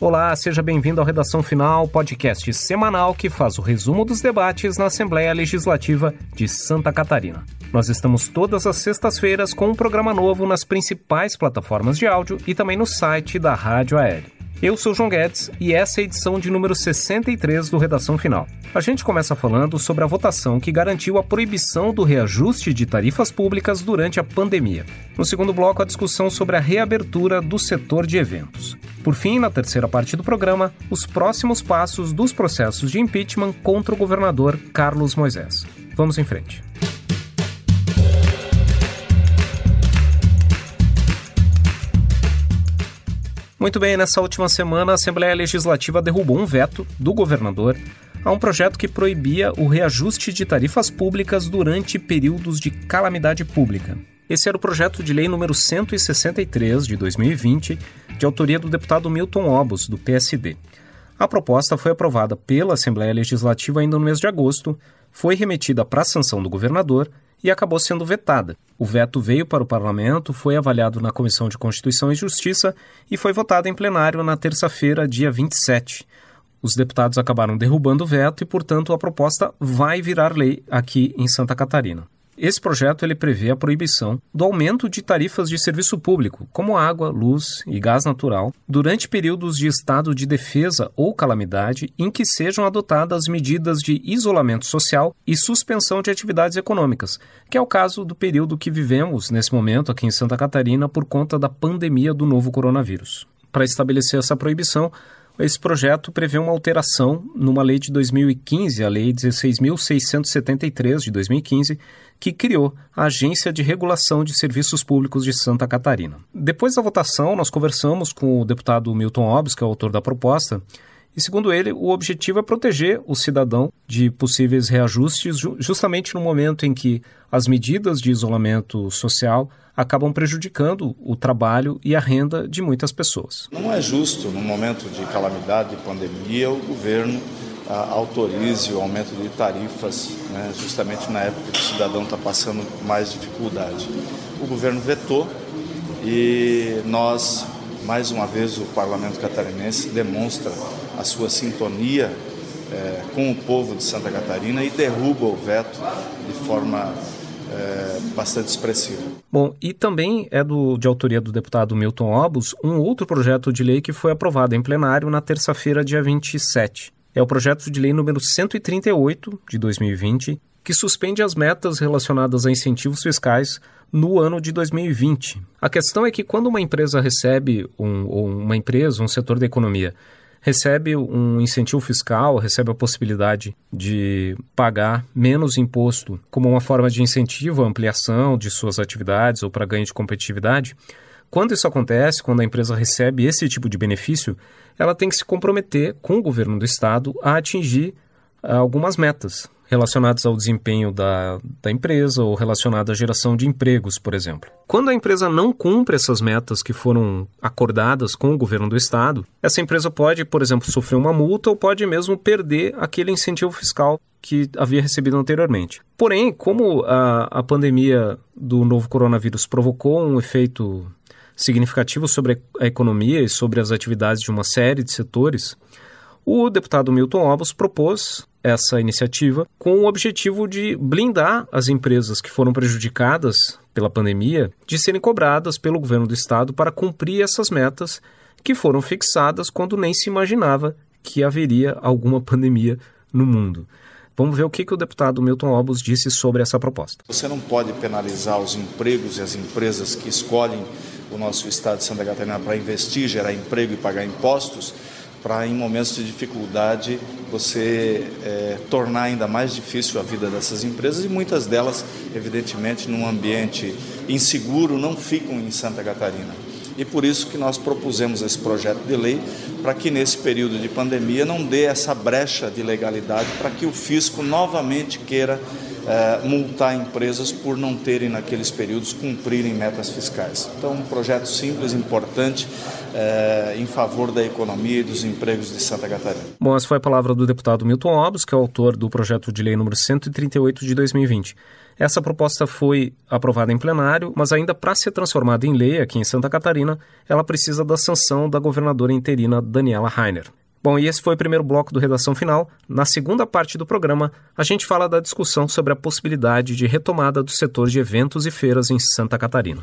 Olá, seja bem-vindo ao Redação Final, podcast semanal que faz o resumo dos debates na Assembleia Legislativa de Santa Catarina. Nós estamos todas as sextas-feiras com um programa novo nas principais plataformas de áudio e também no site da Rádio Aéreo. Eu sou João Guedes e essa é a edição de número 63 do Redação Final. A gente começa falando sobre a votação que garantiu a proibição do reajuste de tarifas públicas durante a pandemia. No segundo bloco, a discussão sobre a reabertura do setor de eventos. Por fim, na terceira parte do programa, os próximos passos dos processos de impeachment contra o governador Carlos Moisés. Vamos em frente. Muito bem, nessa última semana, a Assembleia Legislativa derrubou um veto do governador a um projeto que proibia o reajuste de tarifas públicas durante períodos de calamidade pública. Esse era o projeto de lei número 163 de 2020, de autoria do deputado Milton Obos, do PSD. A proposta foi aprovada pela Assembleia Legislativa ainda no mês de agosto, foi remetida para sanção do governador e acabou sendo vetada. O veto veio para o parlamento, foi avaliado na Comissão de Constituição e Justiça e foi votado em plenário na terça-feira, dia 27. Os deputados acabaram derrubando o veto e, portanto, a proposta vai virar lei aqui em Santa Catarina. Esse projeto ele prevê a proibição do aumento de tarifas de serviço público, como água, luz e gás natural, durante períodos de estado de defesa ou calamidade em que sejam adotadas medidas de isolamento social e suspensão de atividades econômicas, que é o caso do período que vivemos nesse momento aqui em Santa Catarina por conta da pandemia do novo coronavírus. Para estabelecer essa proibição, esse projeto prevê uma alteração numa lei de 2015, a Lei 16.673 de 2015, que criou a Agência de Regulação de Serviços Públicos de Santa Catarina. Depois da votação, nós conversamos com o deputado Milton Obbs, que é o autor da proposta, e segundo ele, o objetivo é proteger o cidadão de possíveis reajustes, justamente no momento em que as medidas de isolamento social acabam prejudicando o trabalho e a renda de muitas pessoas. Não é justo, no momento de calamidade, de pandemia, o governo ah, autorize o aumento de tarifas, né, justamente na época que o cidadão está passando mais dificuldade. O governo vetou e nós, mais uma vez, o parlamento catarinense demonstra a sua sintonia é, com o povo de Santa Catarina e derruba o veto de forma é, bastante expressiva. Bom, e também é do, de autoria do deputado Milton Obus um outro projeto de lei que foi aprovado em plenário na terça-feira, dia 27. É o projeto de lei número 138 de 2020, que suspende as metas relacionadas a incentivos fiscais no ano de 2020. A questão é que quando uma empresa recebe, um, ou uma empresa, um setor da economia, recebe um incentivo fiscal, recebe a possibilidade de pagar menos imposto como uma forma de incentivo à ampliação de suas atividades ou para ganho de competitividade. Quando isso acontece, quando a empresa recebe esse tipo de benefício, ela tem que se comprometer com o governo do estado a atingir algumas metas relacionadas ao desempenho da, da empresa ou relacionadas à geração de empregos, por exemplo. Quando a empresa não cumpre essas metas que foram acordadas com o governo do estado, essa empresa pode, por exemplo, sofrer uma multa ou pode mesmo perder aquele incentivo fiscal que havia recebido anteriormente. Porém, como a, a pandemia do novo coronavírus provocou um efeito significativo sobre a economia e sobre as atividades de uma série de setores, o deputado Milton Obos propôs essa iniciativa com o objetivo de blindar as empresas que foram prejudicadas pela pandemia de serem cobradas pelo governo do estado para cumprir essas metas que foram fixadas quando nem se imaginava que haveria alguma pandemia no mundo. Vamos ver o que, que o deputado Milton Obos disse sobre essa proposta. Você não pode penalizar os empregos e as empresas que escolhem o nosso estado de Santa Catarina para investir, gerar emprego e pagar impostos para em momentos de dificuldade você é, tornar ainda mais difícil a vida dessas empresas e muitas delas, evidentemente, num ambiente inseguro, não ficam em Santa Catarina. E por isso que nós propusemos esse projeto de lei para que nesse período de pandemia não dê essa brecha de legalidade para que o fisco novamente queira é, multar empresas por não terem, naqueles períodos, cumprirem metas fiscais. Então, um projeto simples, importante, é, em favor da economia e dos empregos de Santa Catarina. Bom, essa foi a palavra do deputado Milton Obos, que é autor do projeto de lei número 138 de 2020. Essa proposta foi aprovada em plenário, mas ainda para ser transformada em lei aqui em Santa Catarina, ela precisa da sanção da governadora interina Daniela Rainer. Bom, e esse foi o primeiro bloco do Redação Final. Na segunda parte do programa, a gente fala da discussão sobre a possibilidade de retomada do setor de eventos e feiras em Santa Catarina.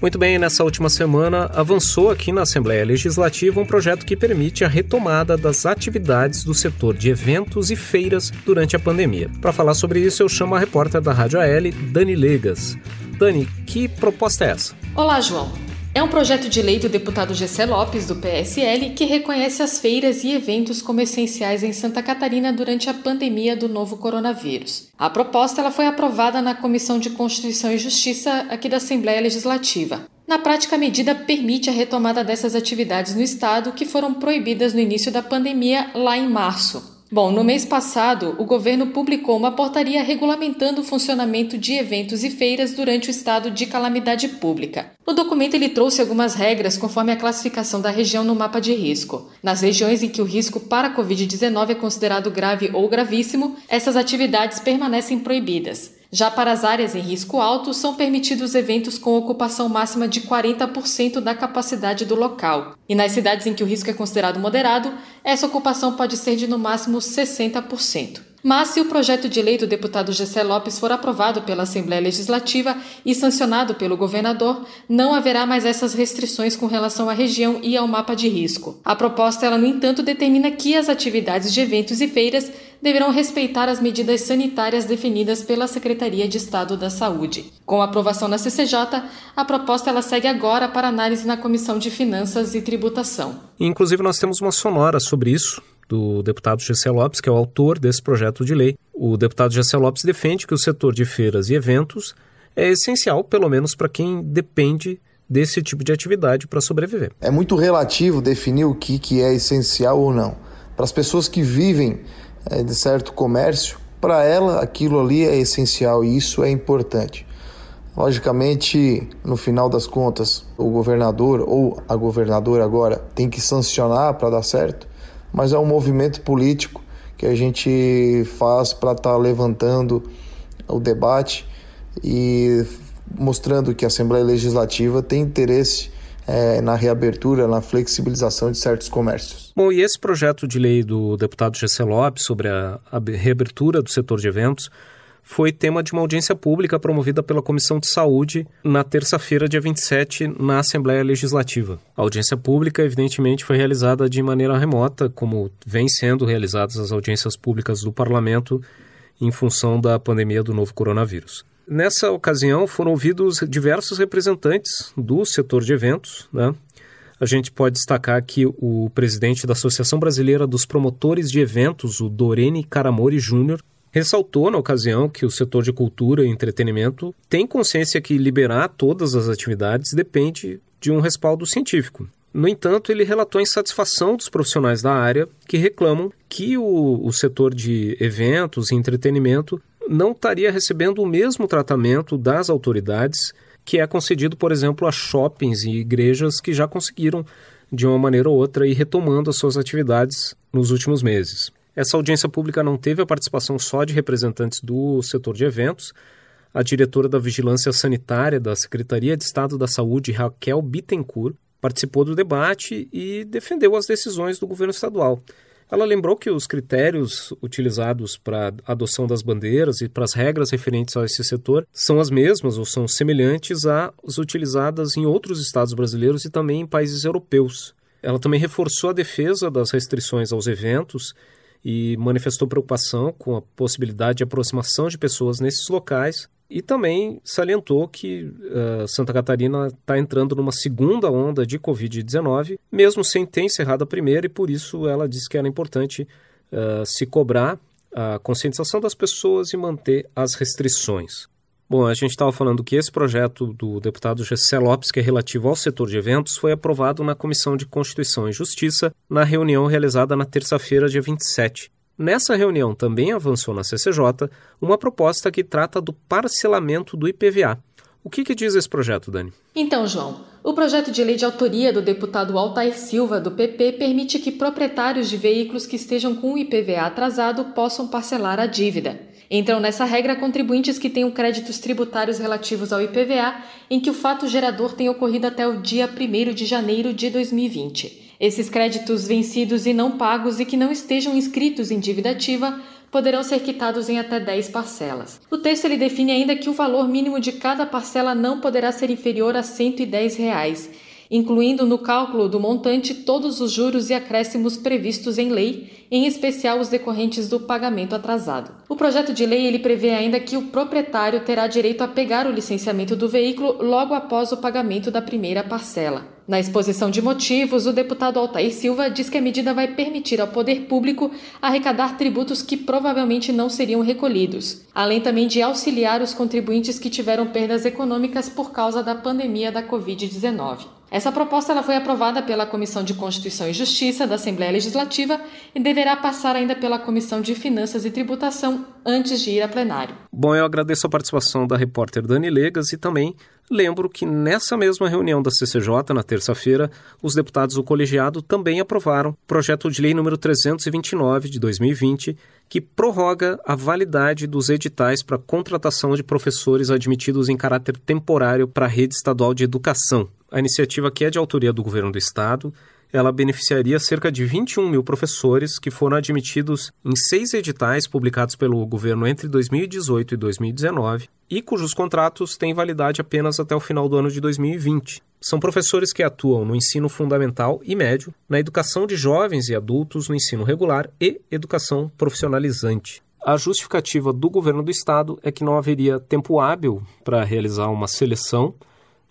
Muito bem, nessa última semana avançou aqui na Assembleia Legislativa um projeto que permite a retomada das atividades do setor de eventos e feiras durante a pandemia. Para falar sobre isso, eu chamo a repórter da Rádio AL, Dani Legas. Dani, que proposta é essa? Olá, João. É um projeto de lei do deputado Gessé Lopes, do PSL, que reconhece as feiras e eventos como essenciais em Santa Catarina durante a pandemia do novo coronavírus. A proposta ela foi aprovada na Comissão de Constituição e Justiça aqui da Assembleia Legislativa. Na prática, a medida permite a retomada dessas atividades no Estado que foram proibidas no início da pandemia lá em março. Bom, no mês passado, o governo publicou uma portaria regulamentando o funcionamento de eventos e feiras durante o estado de calamidade pública. No documento, ele trouxe algumas regras conforme a classificação da região no mapa de risco. Nas regiões em que o risco para a Covid-19 é considerado grave ou gravíssimo, essas atividades permanecem proibidas. Já para as áreas em risco alto, são permitidos eventos com ocupação máxima de 40% da capacidade do local. E nas cidades em que o risco é considerado moderado, essa ocupação pode ser de no máximo 60%. Mas, se o projeto de lei do deputado Gessé Lopes for aprovado pela Assembleia Legislativa e sancionado pelo governador, não haverá mais essas restrições com relação à região e ao mapa de risco. A proposta, ela, no entanto, determina que as atividades de eventos e feiras deverão respeitar as medidas sanitárias definidas pela Secretaria de Estado da Saúde. Com a aprovação na CCJ, a proposta ela segue agora para análise na Comissão de Finanças e Tributação. Inclusive, nós temos uma sonora sobre isso do deputado Gessé Lopes, que é o autor desse projeto de lei. O deputado Gessé Lopes defende que o setor de feiras e eventos é essencial, pelo menos para quem depende desse tipo de atividade para sobreviver. É muito relativo definir o que, que é essencial ou não. Para as pessoas que vivem de certo comércio, para ela aquilo ali é essencial e isso é importante. Logicamente, no final das contas, o governador ou a governadora agora tem que sancionar para dar certo, mas é um movimento político que a gente faz para estar tá levantando o debate e mostrando que a Assembleia Legislativa tem interesse é, na reabertura, na flexibilização de certos comércios. Bom, e esse projeto de lei do deputado Gessé Lopes sobre a, a reabertura do setor de eventos foi tema de uma audiência pública promovida pela Comissão de Saúde na terça-feira, dia 27, na Assembleia Legislativa. A audiência pública, evidentemente, foi realizada de maneira remota, como vem sendo realizadas as audiências públicas do parlamento em função da pandemia do novo coronavírus. Nessa ocasião, foram ouvidos diversos representantes do setor de eventos, né? A gente pode destacar aqui o presidente da Associação Brasileira dos Promotores de Eventos, o Dorene Caramori Júnior, ressaltou na ocasião que o setor de cultura e entretenimento tem consciência que liberar todas as atividades depende de um respaldo científico. No entanto, ele relatou a insatisfação dos profissionais da área que reclamam que o, o setor de eventos e entretenimento não estaria recebendo o mesmo tratamento das autoridades que é concedido, por exemplo, a shoppings e igrejas que já conseguiram, de uma maneira ou outra, ir retomando as suas atividades nos últimos meses. Essa audiência pública não teve a participação só de representantes do setor de eventos. A diretora da Vigilância Sanitária da Secretaria de Estado da Saúde, Raquel Bittencourt, participou do debate e defendeu as decisões do governo estadual. Ela lembrou que os critérios utilizados para a adoção das bandeiras e para as regras referentes a esse setor são as mesmas ou são semelhantes às utilizadas em outros estados brasileiros e também em países europeus. Ela também reforçou a defesa das restrições aos eventos e manifestou preocupação com a possibilidade de aproximação de pessoas nesses locais e também salientou que uh, Santa Catarina está entrando numa segunda onda de Covid-19, mesmo sem ter encerrado a primeira, e por isso ela disse que era importante uh, se cobrar a conscientização das pessoas e manter as restrições. Bom, a gente estava falando que esse projeto do deputado Gessé Lopes, que é relativo ao setor de eventos, foi aprovado na Comissão de Constituição e Justiça na reunião realizada na terça-feira, dia 27. Nessa reunião também avançou na CCJ uma proposta que trata do parcelamento do IPVA. O que, que diz esse projeto, Dani? Então, João, o projeto de lei de autoria do deputado Altair Silva, do PP, permite que proprietários de veículos que estejam com o IPVA atrasado possam parcelar a dívida. Entram nessa regra contribuintes que tenham créditos tributários relativos ao IPVA em que o fato gerador tenha ocorrido até o dia 1 de janeiro de 2020. Esses créditos vencidos e não pagos e que não estejam inscritos em dívida ativa poderão ser quitados em até 10 parcelas. O texto ele define ainda que o valor mínimo de cada parcela não poderá ser inferior a 110 reais, incluindo no cálculo do montante todos os juros e acréscimos previstos em lei, em especial os decorrentes do pagamento atrasado. O projeto de lei ele prevê ainda que o proprietário terá direito a pegar o licenciamento do veículo logo após o pagamento da primeira parcela. Na exposição de motivos, o deputado Altair Silva diz que a medida vai permitir ao poder público arrecadar tributos que provavelmente não seriam recolhidos, além também de auxiliar os contribuintes que tiveram perdas econômicas por causa da pandemia da Covid-19. Essa proposta ela foi aprovada pela Comissão de Constituição e Justiça da Assembleia Legislativa e deverá passar ainda pela Comissão de Finanças e Tributação antes de ir a plenário. Bom, eu agradeço a participação da repórter Dani Legas e também Lembro que nessa mesma reunião da CCJ, na terça-feira, os deputados do colegiado também aprovaram o projeto de lei número 329 de 2020, que prorroga a validade dos editais para contratação de professores admitidos em caráter temporário para a rede estadual de educação. A iniciativa, que é de autoria do governo do estado, ela beneficiaria cerca de 21 mil professores que foram admitidos em seis editais publicados pelo governo entre 2018 e 2019 e cujos contratos têm validade apenas até o final do ano de 2020. São professores que atuam no ensino fundamental e médio, na educação de jovens e adultos no ensino regular e educação profissionalizante. A justificativa do governo do estado é que não haveria tempo hábil para realizar uma seleção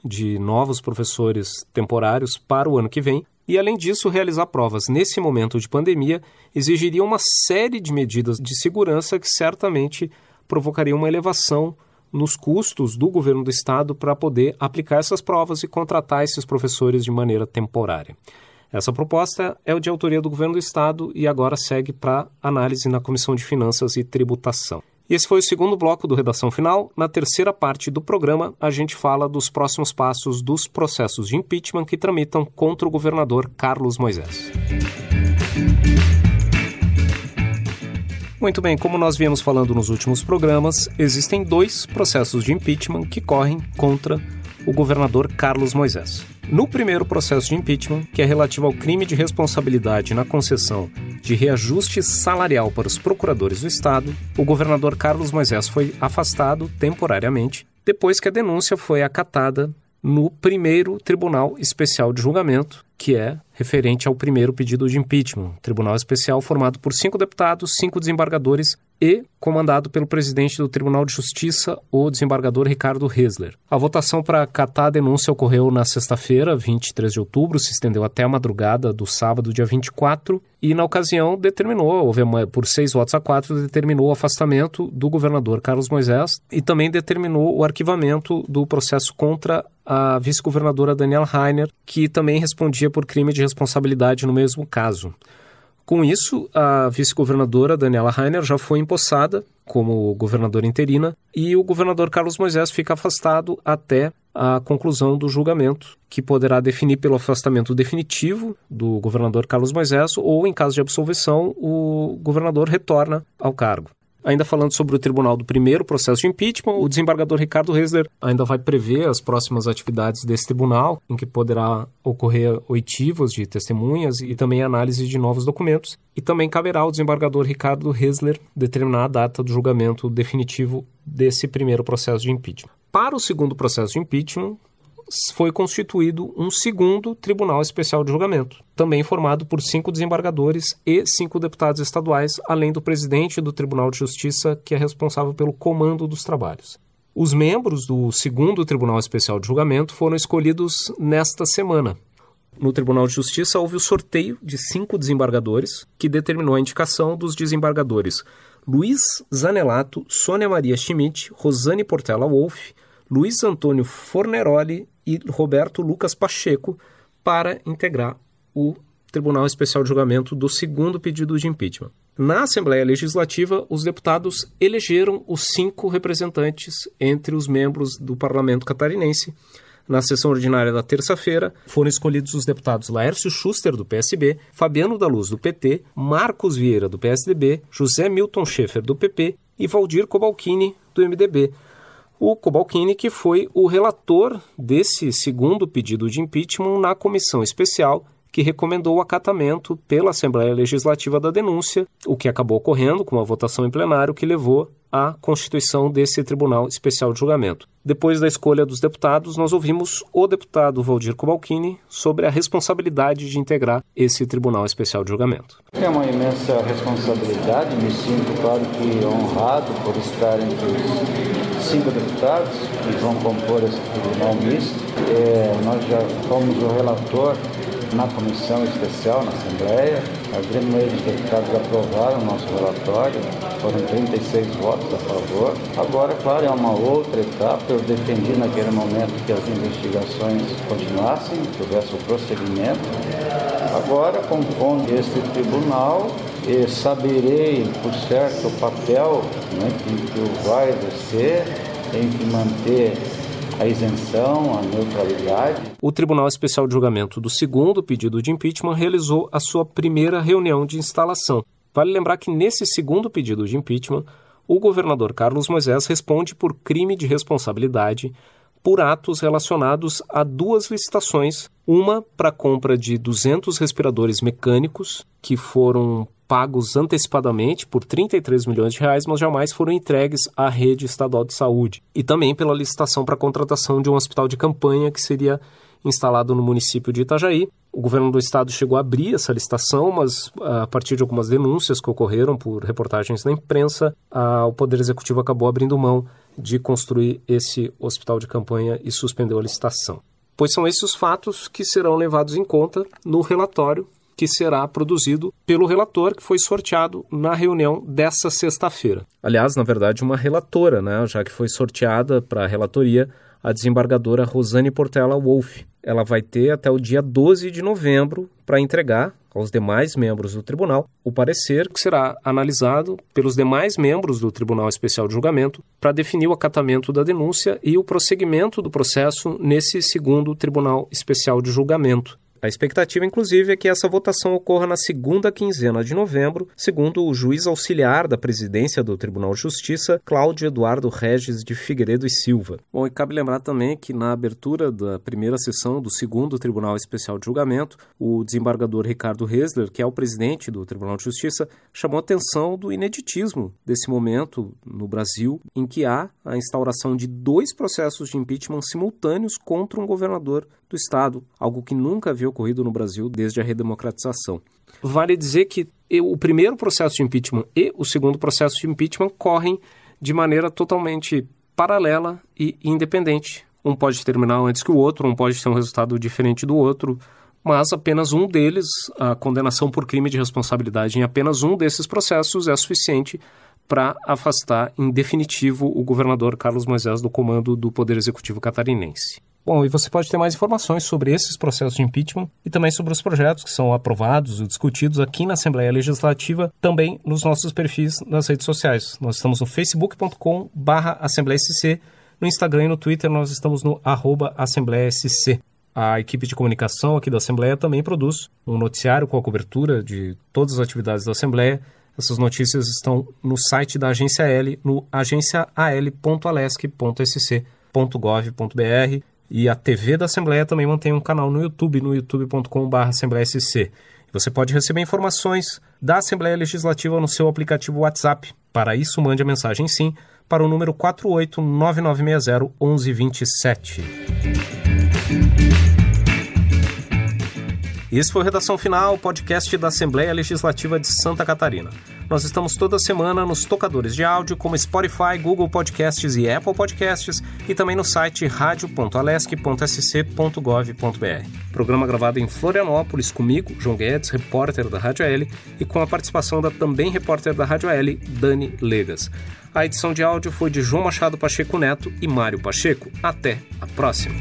de novos professores temporários para o ano que vem, e, além disso, realizar provas nesse momento de pandemia exigiria uma série de medidas de segurança que certamente provocaria uma elevação nos custos do governo do estado para poder aplicar essas provas e contratar esses professores de maneira temporária. Essa proposta é de autoria do governo do estado e agora segue para análise na Comissão de Finanças e Tributação. Esse foi o segundo bloco do Redação Final. Na terceira parte do programa, a gente fala dos próximos passos dos processos de impeachment que tramitam contra o governador Carlos Moisés. Muito bem, como nós viemos falando nos últimos programas, existem dois processos de impeachment que correm contra o governador Carlos Moisés. No primeiro processo de impeachment, que é relativo ao crime de responsabilidade na concessão de reajuste salarial para os procuradores do Estado, o governador Carlos Moisés foi afastado temporariamente depois que a denúncia foi acatada no primeiro Tribunal Especial de Julgamento, que é referente ao primeiro pedido de impeachment. Tribunal Especial formado por cinco deputados, cinco desembargadores e comandado pelo presidente do Tribunal de Justiça, o desembargador Ricardo Hesler. A votação para acatar a denúncia ocorreu na sexta-feira, 23 de outubro, se estendeu até a madrugada do sábado, dia 24, e na ocasião determinou, houve uma, por seis votos a quatro, determinou o afastamento do governador Carlos Moisés e também determinou o arquivamento do processo contra a vice-governadora Daniela Rainer, que também respondia por crime de responsabilidade no mesmo caso. Com isso, a vice-governadora Daniela Rainer já foi empossada como governadora interina e o governador Carlos Moisés fica afastado até a conclusão do julgamento, que poderá definir pelo afastamento definitivo do governador Carlos Moisés ou, em caso de absolvição, o governador retorna ao cargo. Ainda falando sobre o tribunal do primeiro processo de impeachment, o desembargador Ricardo Reisler ainda vai prever as próximas atividades desse tribunal, em que poderá ocorrer oitivos de testemunhas e também análise de novos documentos. E também caberá ao desembargador Ricardo Reisler determinar a data do julgamento definitivo desse primeiro processo de impeachment. Para o segundo processo de impeachment, foi constituído um segundo Tribunal Especial de Julgamento, também formado por cinco desembargadores e cinco deputados estaduais, além do presidente do Tribunal de Justiça, que é responsável pelo comando dos trabalhos. Os membros do segundo Tribunal Especial de Julgamento foram escolhidos nesta semana. No Tribunal de Justiça houve o sorteio de cinco desembargadores, que determinou a indicação dos desembargadores Luiz Zanelato, Sônia Maria Schmidt, Rosane Portela Wolff, Luiz Antônio Forneroli e Roberto Lucas Pacheco para integrar o Tribunal Especial de Julgamento do segundo pedido de impeachment. Na Assembleia Legislativa, os deputados elegeram os cinco representantes entre os membros do parlamento catarinense. Na sessão ordinária da terça-feira, foram escolhidos os deputados Laércio Schuster, do PSB, Fabiano da Luz, do PT, Marcos Vieira, do PSDB, José Milton Schaefer, do PP e Valdir Cobalcini, do MDB. O Cobalcini, que foi o relator desse segundo pedido de impeachment na comissão especial que recomendou o acatamento pela Assembleia Legislativa da denúncia, o que acabou ocorrendo com uma votação em plenário que levou à constituição desse Tribunal Especial de Julgamento. Depois da escolha dos deputados, nós ouvimos o deputado Valdir Cobalcini sobre a responsabilidade de integrar esse Tribunal Especial de Julgamento. É uma imensa responsabilidade, me sinto, claro que honrado por estar entre os cinco deputados que vão compor esse tribunal misto. É, nós já fomos o relator na comissão especial, na Assembleia. A grande maioria dos deputados aprovaram o nosso relatório, foram 36 votos a favor. Agora, claro, é uma outra etapa. Eu defendi naquele momento que as investigações continuassem, que houvesse o prosseguimento. Agora, compondo este tribunal, saberei, por certo, o papel né, que, que vai exercer, tem que manter a isenção, a neutralidade. O Tribunal Especial de Julgamento do segundo pedido de impeachment realizou a sua primeira reunião de instalação. Vale lembrar que nesse segundo pedido de impeachment, o governador Carlos Moisés responde por crime de responsabilidade por atos relacionados a duas licitações, uma para a compra de 200 respiradores mecânicos que foram pagos antecipadamente por 33 milhões de reais, mas jamais foram entregues à rede estadual de saúde. E também pela licitação para a contratação de um hospital de campanha que seria instalado no município de Itajaí. O governo do estado chegou a abrir essa licitação, mas a partir de algumas denúncias que ocorreram por reportagens na imprensa, a, o Poder Executivo acabou abrindo mão de construir esse hospital de campanha e suspendeu a licitação. Pois são esses os fatos que serão levados em conta no relatório que será produzido pelo relator que foi sorteado na reunião dessa sexta-feira. Aliás, na verdade, uma relatora, né, já que foi sorteada para a relatoria a desembargadora Rosane Portela Wolff. Ela vai ter até o dia 12 de novembro para entregar aos demais membros do tribunal o parecer que será analisado pelos demais membros do Tribunal Especial de Julgamento para definir o acatamento da denúncia e o prosseguimento do processo nesse segundo Tribunal Especial de Julgamento. A expectativa, inclusive, é que essa votação ocorra na segunda quinzena de novembro, segundo o juiz auxiliar da presidência do Tribunal de Justiça, Cláudio Eduardo Regis de Figueiredo e Silva. Bom, e cabe lembrar também que na abertura da primeira sessão do segundo Tribunal Especial de Julgamento, o desembargador Ricardo Resler, que é o presidente do Tribunal de Justiça, chamou atenção do ineditismo desse momento no Brasil, em que há a instauração de dois processos de impeachment simultâneos contra um governador do Estado, algo que nunca havia ocorrido no Brasil desde a redemocratização. Vale dizer que o primeiro processo de impeachment e o segundo processo de impeachment correm de maneira totalmente paralela e independente. Um pode terminar antes que o outro, um pode ter um resultado diferente do outro, mas apenas um deles, a condenação por crime de responsabilidade em apenas um desses processos é suficiente para afastar em definitivo o governador Carlos Moisés do comando do Poder Executivo catarinense. Bom, e você pode ter mais informações sobre esses processos de impeachment e também sobre os projetos que são aprovados e discutidos aqui na Assembleia Legislativa, também nos nossos perfis nas redes sociais. Nós estamos no facebook.com barra AssembleiaSC, no Instagram e no Twitter nós estamos no AssembleiaSC. A equipe de comunicação aqui da Assembleia também produz um noticiário com a cobertura de todas as atividades da Assembleia. Essas notícias estão no site da Agência L, no agenciaal.alesc.sc.gov.br e a TV da Assembleia também mantém um canal no YouTube, no youtube.com.br AssembleiaSC. Você pode receber informações da Assembleia Legislativa no seu aplicativo WhatsApp. Para isso, mande a mensagem sim para o número 489901127. Esse foi o Redação Final, podcast da Assembleia Legislativa de Santa Catarina. Nós estamos toda semana nos tocadores de áudio como Spotify, Google Podcasts e Apple Podcasts e também no site radio.alesc.sc.gov.br. Programa gravado em Florianópolis comigo, João Guedes, repórter da Rádio L, e com a participação da também repórter da Rádio L, Dani Legas. A edição de áudio foi de João Machado Pacheco Neto e Mário Pacheco. Até a próxima!